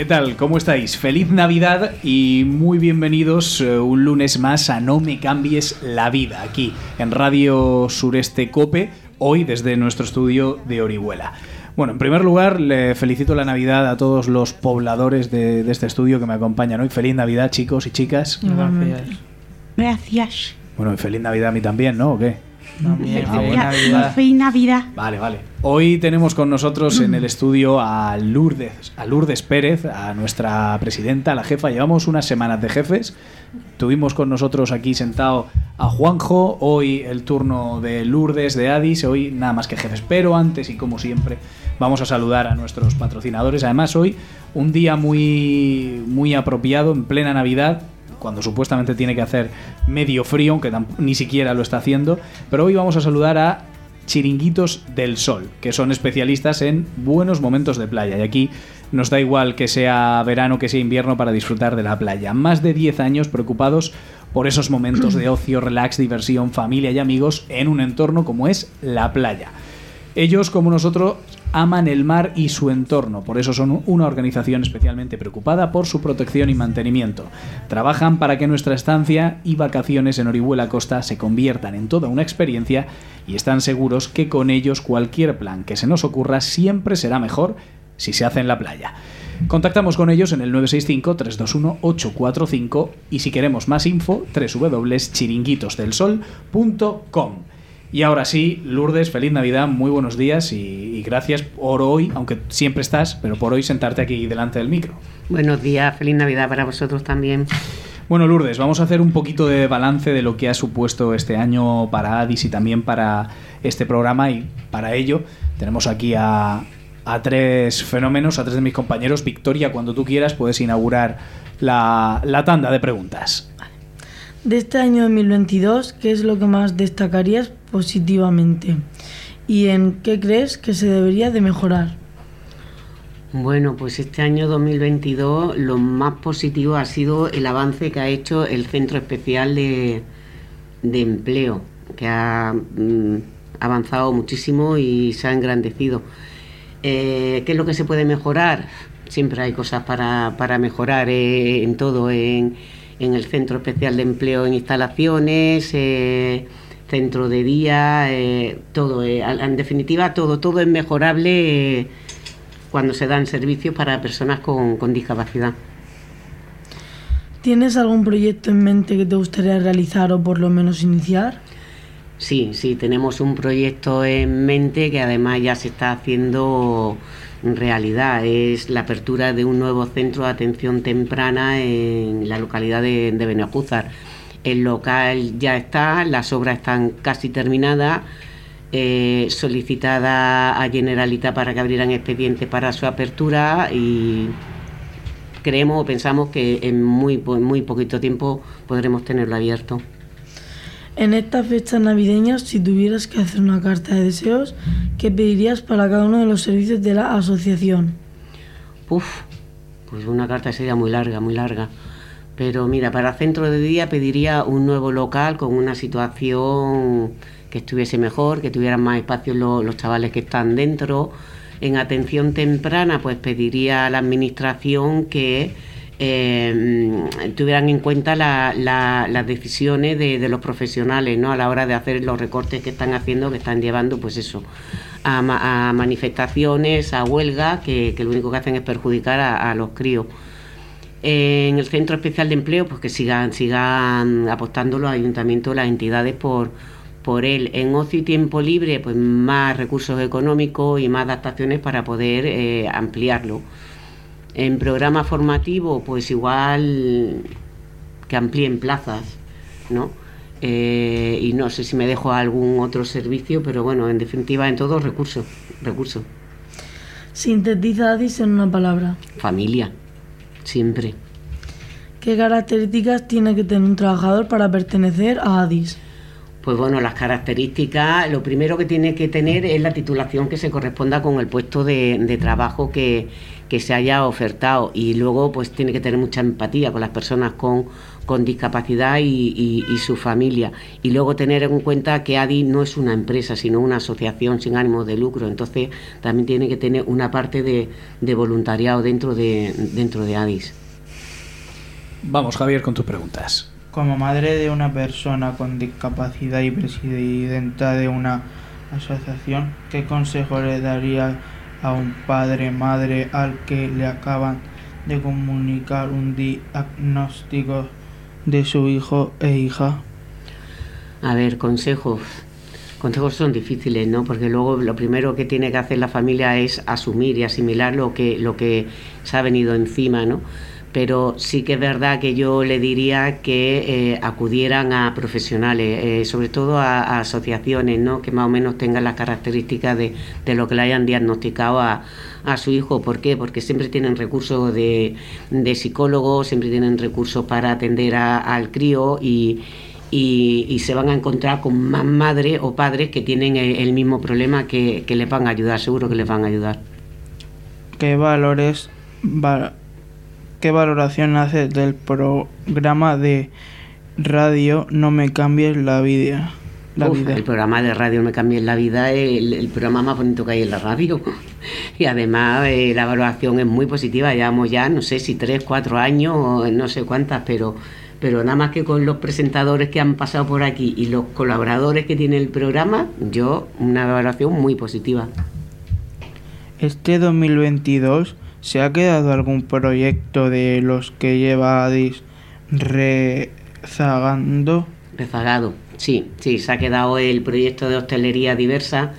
¿Qué tal? ¿Cómo estáis? Feliz Navidad y muy bienvenidos eh, un lunes más a No me cambies la vida, aquí en Radio Sureste Cope, hoy desde nuestro estudio de Orihuela. Bueno, en primer lugar, le felicito la Navidad a todos los pobladores de, de este estudio que me acompañan hoy. Feliz Navidad, chicos y chicas. Gracias. Gracias. Bueno, y feliz Navidad a mí también, ¿no? ¿O qué? También, Ah, feliz bueno. Navidad. Feliz Navidad. Vale, vale. Hoy tenemos con nosotros en el estudio a Lourdes, a Lourdes Pérez, a nuestra presidenta, la jefa. Llevamos unas semanas de jefes. Tuvimos con nosotros aquí sentado a Juanjo, hoy el turno de Lourdes, de Adis, hoy nada más que jefes. Pero antes y como siempre, vamos a saludar a nuestros patrocinadores. Además, hoy un día muy, muy apropiado, en plena Navidad, cuando supuestamente tiene que hacer medio frío, aunque ni siquiera lo está haciendo. Pero hoy vamos a saludar a Chiringuitos del Sol, que son especialistas en buenos momentos de playa. Y aquí nos da igual que sea verano, que sea invierno para disfrutar de la playa. Más de 10 años preocupados por esos momentos de ocio, relax, diversión, familia y amigos en un entorno como es la playa. Ellos, como nosotros, aman el mar y su entorno, por eso son una organización especialmente preocupada por su protección y mantenimiento. Trabajan para que nuestra estancia y vacaciones en Orihuela Costa se conviertan en toda una experiencia y están seguros que con ellos cualquier plan que se nos ocurra siempre será mejor si se hace en la playa. Contactamos con ellos en el 965-321-845 y si queremos más info, www.chiringuitosdelsol.com. Y ahora sí, Lourdes, feliz Navidad, muy buenos días y, y gracias por hoy, aunque siempre estás, pero por hoy sentarte aquí delante del micro. Buenos días, feliz Navidad para vosotros también. Bueno, Lourdes, vamos a hacer un poquito de balance de lo que ha supuesto este año para Addis y también para este programa. Y para ello tenemos aquí a, a tres fenómenos, a tres de mis compañeros. Victoria, cuando tú quieras, puedes inaugurar la, la tanda de preguntas. De este año 2022, ¿qué es lo que más destacarías positivamente? ¿Y en qué crees que se debería de mejorar? Bueno, pues este año 2022 lo más positivo ha sido el avance que ha hecho el Centro Especial de, de Empleo, que ha mm, avanzado muchísimo y se ha engrandecido. Eh, ¿Qué es lo que se puede mejorar? Siempre hay cosas para, para mejorar eh, en todo, en, en el Centro Especial de Empleo, en instalaciones, eh, centro de día, eh, todo. eh, en definitiva, todo, todo es mejorable. eh, cuando se dan servicios para personas con, con discapacidad. ¿Tienes algún proyecto en mente que te gustaría realizar o por lo menos iniciar? Sí, sí, tenemos un proyecto en mente que además ya se está haciendo realidad. Es la apertura de un nuevo centro de atención temprana en la localidad de, de Benejúzar. El local ya está, las obras están casi terminadas. eh, solicitada a Generalitat para que abrieran expediente para su apertura y creemos o pensamos que en muy, muy poquito tiempo podremos tenerlo abierto. En estas fechas navideñas, si tuvieras que hacer una carta de deseos, ¿qué pedirías para cada uno de los servicios de la asociación? Uf, pues una carta sería muy larga, muy larga. Pero mira, para centro de día pediría un nuevo local con una situación que estuviese mejor, que tuvieran más espacio lo- los chavales que están dentro. En atención temprana, pues pediría a la administración que eh, tuvieran en cuenta la- la- las decisiones de, los profesionales, ¿no? A la hora de hacer los recortes que están haciendo, que están llevando, pues eso, a manifestaciones, a huelgas, que, que lo único que hacen es perjudicar a, a los críos. En el Centro Especial de Empleo, pues que sigan, sigan apostando los ayuntamientos, las entidades por, por él. En ocio y tiempo libre, pues más recursos económicos y más adaptaciones para poder eh, ampliarlo. En programa formativo, pues igual que amplíen plazas, ¿no? eh, y no sé si me dejo algún otro servicio, pero bueno, en definitiva en todo recursos, recursos. Sintetiza ADIS en una palabra. Familia, siempre. ¿Qué características tiene que tener un trabajador para pertenecer a ADIS? Pues bueno, las características, lo primero que tiene que tener es la titulación que se corresponda con el puesto de, trabajo que, se haya ofertado y luego pues tiene que tener mucha empatía con las personas con, discapacidad y, su familia y luego tener en cuenta que ADI no es una empresa sino una asociación sin ánimo de lucro, entonces también tiene que tener una parte de, voluntariado dentro de, dentro de ADIS. Vamos Javier con tus preguntas. Como madre de una persona con discapacidad y presidenta de una asociación, ¿qué consejo le daría a un padre madre al que le acaban de comunicar un diagnóstico de su hijo e hija? A ver, consejos. Consejos son difíciles, ¿no? Porque luego lo primero que tiene que hacer la familia es asumir y asimilar lo que, lo que se ha venido encima, ¿no? Pero sí que es verdad que yo le diría que eh, acudieran a profesionales, eh, sobre todo a, asociaciones, ¿no? que más o menos tengan las características de, lo que le hayan diagnosticado a, su hijo. ¿Por qué? Porque siempre tienen recursos de, de psicólogos, siempre tienen recursos para atender al crío y, se van a encontrar con más madres o padres que tienen el, mismo problema que, que les van a ayudar, seguro que les van a ayudar. ¿Qué valores ¿Qué valoración hace del programa de radio No me cambies la vida? El programa de radio Me cambies la vida es el, programa más bonito que hay en la radio. y además eh, la valoración es muy positiva. Llevamos ya, no sé si tres, cuatro años, no sé cuántas, pero, pero nada más que con los presentadores que han pasado por aquí y los colaboradores que tiene el programa, yo una valoración muy positiva. Este 2022 ¿Se ha quedado algún proyecto de los que lleva Adis rezagando? Rezagado, sí, sí, se ha quedado el proyecto de hostelería diversa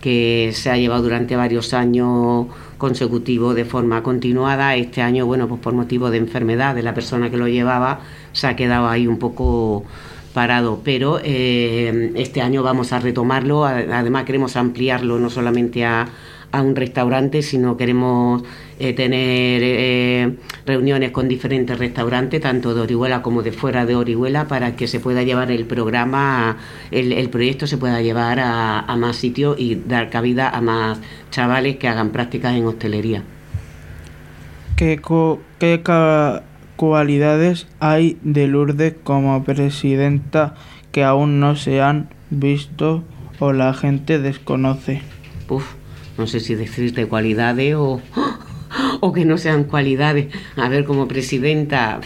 que se ha llevado durante varios años consecutivos de forma continuada. Este año, bueno, pues por motivo de enfermedad de la persona que lo llevaba, se ha quedado ahí un poco parado, pero eh, este año vamos a retomarlo, además queremos ampliarlo no solamente a, a un restaurante, sino queremos eh, tener eh, reuniones con diferentes restaurantes, tanto de Orihuela como de fuera de Orihuela, para que se pueda llevar el programa, el, proyecto se pueda llevar a, más sitios y dar cabida a más chavales que hagan prácticas en hostelería. ¿Qué, qué cualidades hay de Lourdes como presidenta que aún no se han visto o la gente desconoce? Uf, no sé si decirte cualidades o, o que no sean cualidades. A ver, como presidenta,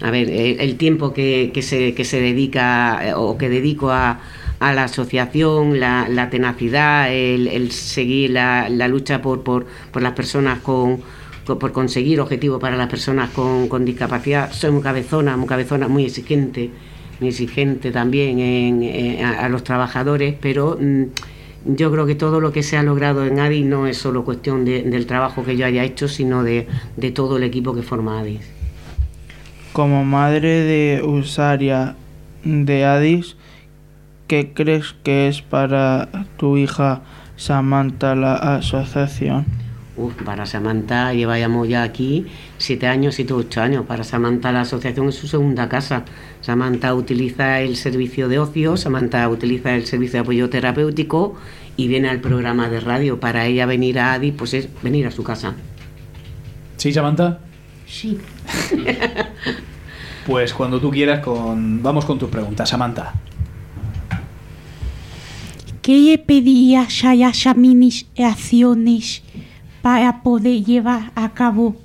a ver, el, tiempo que, se, que se dedica eh, o que dedico a, a la asociación, la, tenacidad, el, seguir la, lucha por, por, por, las personas con, por conseguir objetivos para las personas con, discapacidad. Soy muy cabezona, muy cabezona, muy exigente, muy exigente también en, a, los trabajadores, pero... Mm, yo creo que todo lo que se ha logrado en ADIS no es solo cuestión del trabajo que yo haya hecho, sino de, todo el equipo que forma ADIS. Como madre de usaria de ADIS, ¿qué crees que es para tu hija Samantha la asociación? Uf, para Samantha llevamos ya aquí siete años, siete ocho años. Para Samantha la asociación es su segunda casa. Samantha utiliza el servicio de ocio, Samantha utiliza el servicio de apoyo terapéutico y viene al programa de radio. Para ella venir a Adi, pues es venir a su casa. ¿Sí, Samantha? Sí. pues cuando tú quieras, con... vamos con tus preguntas, Samantha. ¿Qué pedía Shaya acciones para poder llevar a cabo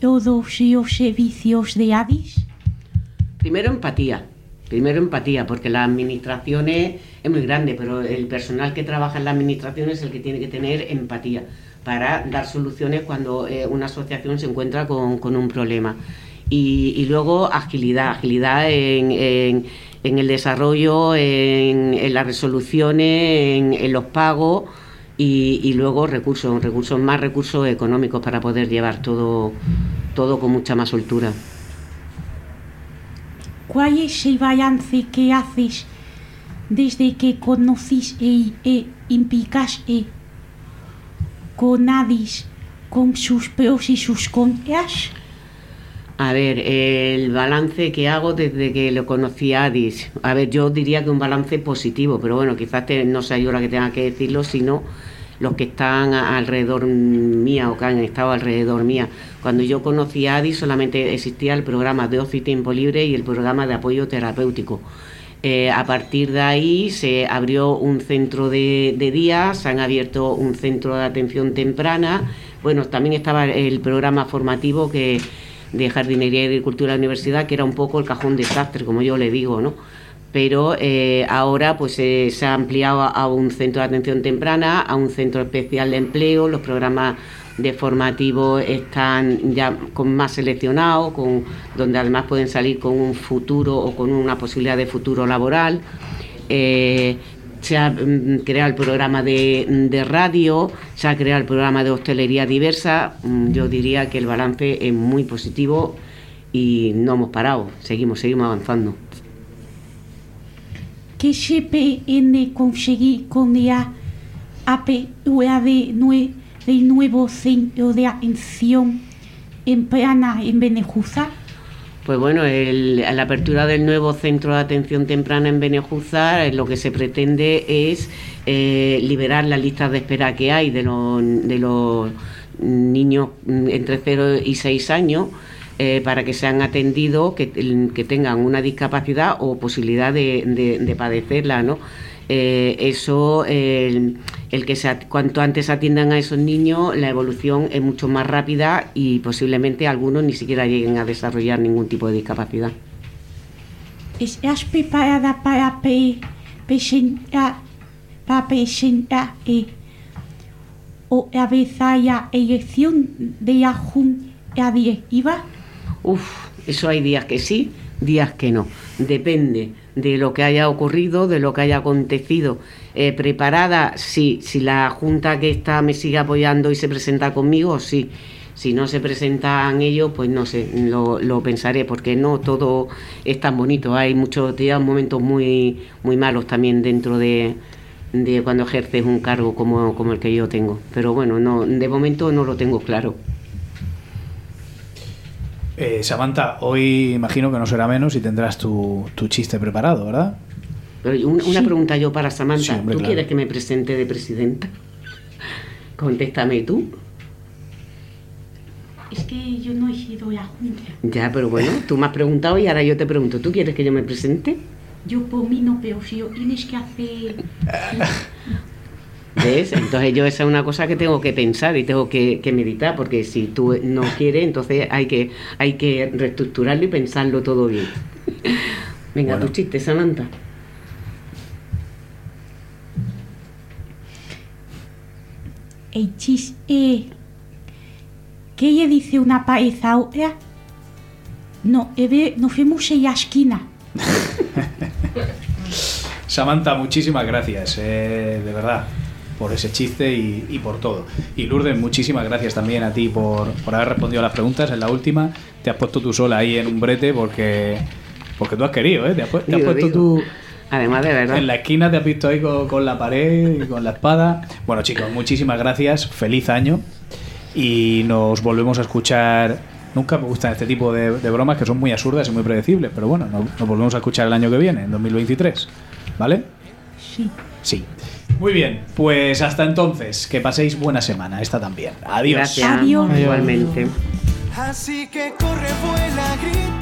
todos los servicios de Avis? Primero empatía, primero empatía, porque la administración es, muy grande, pero el personal que trabaja en la administración es el que tiene que tener empatía para dar soluciones cuando eh, una asociación se encuentra con, un problema. Y, luego agilidad, agilidad en, el desarrollo, en, las resoluciones, en los pagos y, luego recursos, recursos más recursos económicos para poder llevar todo, todo con mucha más soltura. ¿Cuál es el balance que haces desde que conociste e implicaste con Adis, con sus pros y sus contras? A ver, el balance que hago desde que lo conocí a Adis. A ver, yo diría que un balance positivo, pero bueno, quizás te- no sea yo la que tenga que decirlo, sino los que están alrededor mía o que han estado alrededor mía. Cuando yo conocí a Adis solamente existía el programa de ocio y tiempo libre y el programa de apoyo terapéutico. Eh, a partir de ahí se abrió un centro de, de día, se han abierto un centro de atención temprana. Bueno, también estaba el programa formativo que de jardinería y agricultura de la universidad, que era un poco el cajón desastre, como yo le digo, ¿no? Pero eh, ahora pues eh, se ha ampliado a, a un centro de atención temprana, a un centro especial de empleo, los programas de formativo están ya con más seleccionados, con, donde además pueden salir con un futuro o con una posibilidad de futuro laboral. Eh, se ha mm, creado el programa de, de radio, se ha creado el programa de hostelería diversa. Mm, Yo diría que el balance es muy positivo y no hemos parado, seguimos, seguimos avanzando. ¿Qué pretende conseguir con la nue- del nuevo centro de atención temprana en Benejuza? Pues bueno, el- la apertura del nuevo centro de atención temprana en Benejuzar, eh, lo que se pretende es eh, liberar las listas de espera que hay de los, niños entre 0 y 6 años eh, para que sean atendidos, que, tengan una discapacidad o posibilidad de, de- de padecerla, ¿no? Eso, el, que se, cuanto antes atiendan a esos niños, la evolución es mucho más rápida y posiblemente algunos ni siquiera lleguen a desarrollar ningún tipo de discapacidad. ¿Estás preparada para pre- presentar, para presentar eh, o avanzar la elección de la Junta Directiva? Uf, eso hay días que sí, días que no. Depende de lo que haya ocurrido, de lo que haya acontecido. Eh, ¿Preparada? Sí. Si la junta que está me sigue apoyando y se presenta conmigo, sí. Si no se presentan ellos, pues no sé, lo, lo pensaré, porque no todo es tan bonito. Hay muchos días, momentos muy, muy malos también dentro de, de cuando ejerces un cargo como, como el que yo tengo. Pero bueno, no, de momento no lo tengo claro. Eh, Samantha, hoy imagino que no será menos y tendrás tu, tu chiste preparado, ¿verdad? Pero un- una Sí. pregunta yo para Samantha. Sí, hombre, ¿Tú claro. quieres que me presente de presidenta? Contéstame tú. Es que yo no he sido la Junta. Ya, pero bueno, tú me has preguntado y ahora yo te pregunto. ¿Tú quieres que yo me presente? Yo por mí no, pero si lo tienes que hacer... ¿Ves? Entonces yo esa es una cosa que tengo que pensar y tengo que, que meditar, porque si tú no quieres, entonces hay que, hay que reestructurarlo y pensarlo todo bien. Venga, Bueno. tu chiste, Samantha. El chiste... ¿Qué le dice una pared a otra? No, he ve- nos vemos en la esquina. Samantha, muchísimas gracias, eh, de verdad, por ese chiste y, y por todo. Y Lourdes, muchísimas gracias también a ti por, por haber respondido a las preguntas. En la última te has puesto tú sola ahí en un brete porque, porque tú has querido, ¿eh? Te has, te has puesto digo. tú... Además, de verdad. En la esquina te has visto ahí con, con la pared y con la espada. Bueno, chicos, muchísimas gracias. Feliz año. Y nos volvemos a escuchar. Nunca me gustan este tipo de, de bromas que son muy absurdas y muy predecibles. Pero bueno, nos, nos volvemos a escuchar el año que viene, en 2023. ¿Vale? Sí. Sí. Muy bien, pues hasta entonces, que paséis buena semana, esta también. Adiós. Gracias. Adiós. Igualmente. Así que corre, vuela, grita,